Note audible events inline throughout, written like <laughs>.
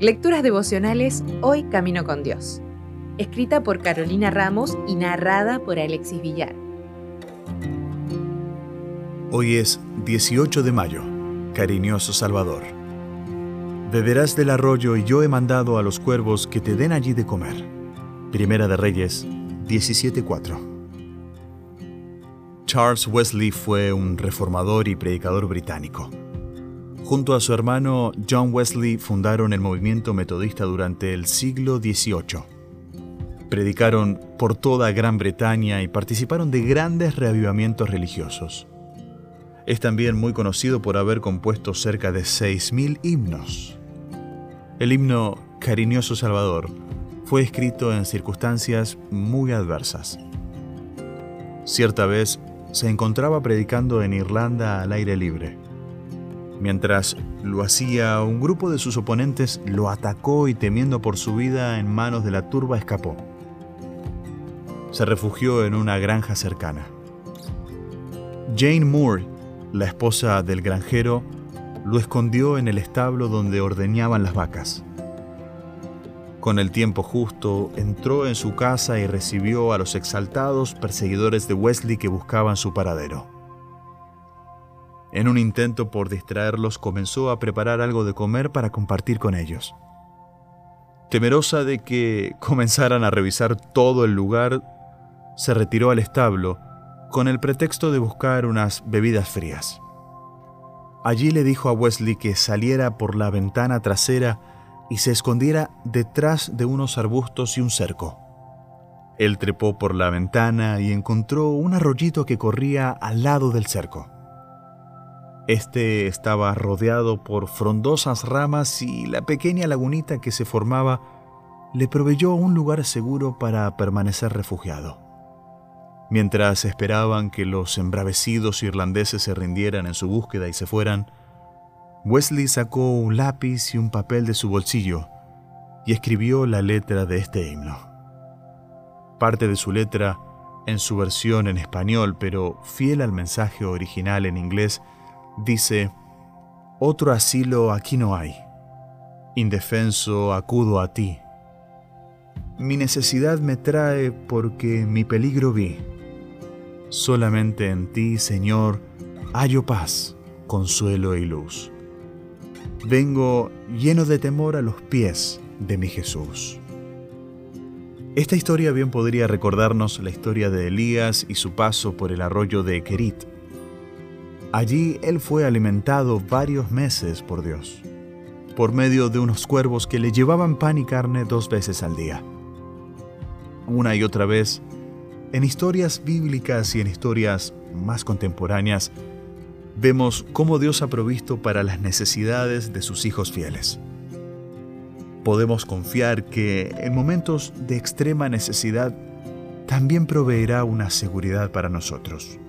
Lecturas devocionales Hoy Camino con Dios. Escrita por Carolina Ramos y narrada por Alexis Villar. Hoy es 18 de mayo, cariñoso Salvador. Beberás del arroyo y yo he mandado a los cuervos que te den allí de comer. Primera de Reyes 17:4. Charles Wesley fue un reformador y predicador británico. Junto a su hermano John Wesley fundaron el movimiento metodista durante el siglo XVIII. Predicaron por toda Gran Bretaña y participaron de grandes reavivamientos religiosos. Es también muy conocido por haber compuesto cerca de 6.000 himnos. El himno Cariñoso Salvador fue escrito en circunstancias muy adversas. Cierta vez se encontraba predicando en Irlanda al aire libre. Mientras lo hacía, un grupo de sus oponentes lo atacó y temiendo por su vida en manos de la turba escapó. Se refugió en una granja cercana. Jane Moore, la esposa del granjero, lo escondió en el establo donde ordeñaban las vacas. Con el tiempo justo, entró en su casa y recibió a los exaltados perseguidores de Wesley que buscaban su paradero. En un intento por distraerlos, comenzó a preparar algo de comer para compartir con ellos. Temerosa de que <laughs> comenzaran a revisar todo el lugar, se retiró al establo con el pretexto de buscar unas bebidas frías. Allí le dijo a Wesley que saliera por la ventana trasera y se escondiera detrás de unos arbustos y un cerco. Él trepó por la ventana y encontró un arroyito que corría al lado del cerco. Este estaba rodeado por frondosas ramas y la pequeña lagunita que se formaba le proveyó un lugar seguro para permanecer refugiado. Mientras esperaban que los embravecidos irlandeses se rindieran en su búsqueda y se fueran, Wesley sacó un lápiz y un papel de su bolsillo y escribió la letra de este himno. Parte de su letra en su versión en español, pero fiel al mensaje original en inglés, dice, Otro asilo aquí no hay. Indefenso acudo a ti. Mi necesidad me trae porque mi peligro vi. Solamente en ti, Señor, hallo paz, consuelo y luz. Vengo lleno de temor a los pies de mi Jesús. Esta historia bien podría recordarnos la historia de Elías y su paso por el arroyo de Kerit Allí él fue alimentado varios meses por Dios, por medio de unos cuervos que le llevaban pan y carne dos veces al día. Una y otra vez, en historias bíblicas y en historias más contemporáneas, vemos cómo Dios ha provisto para las necesidades de sus hijos fieles. Podemos confiar que en momentos de extrema necesidad también proveerá una seguridad para nosotros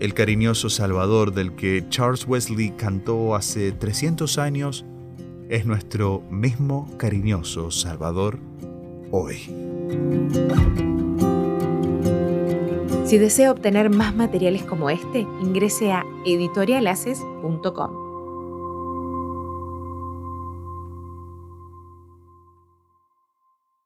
el cariñoso Salvador del que Charles Wesley cantó hace 300 años, es nuestro mismo cariñoso Salvador hoy. Si desea obtener más materiales como este, ingrese a editorialaces.com.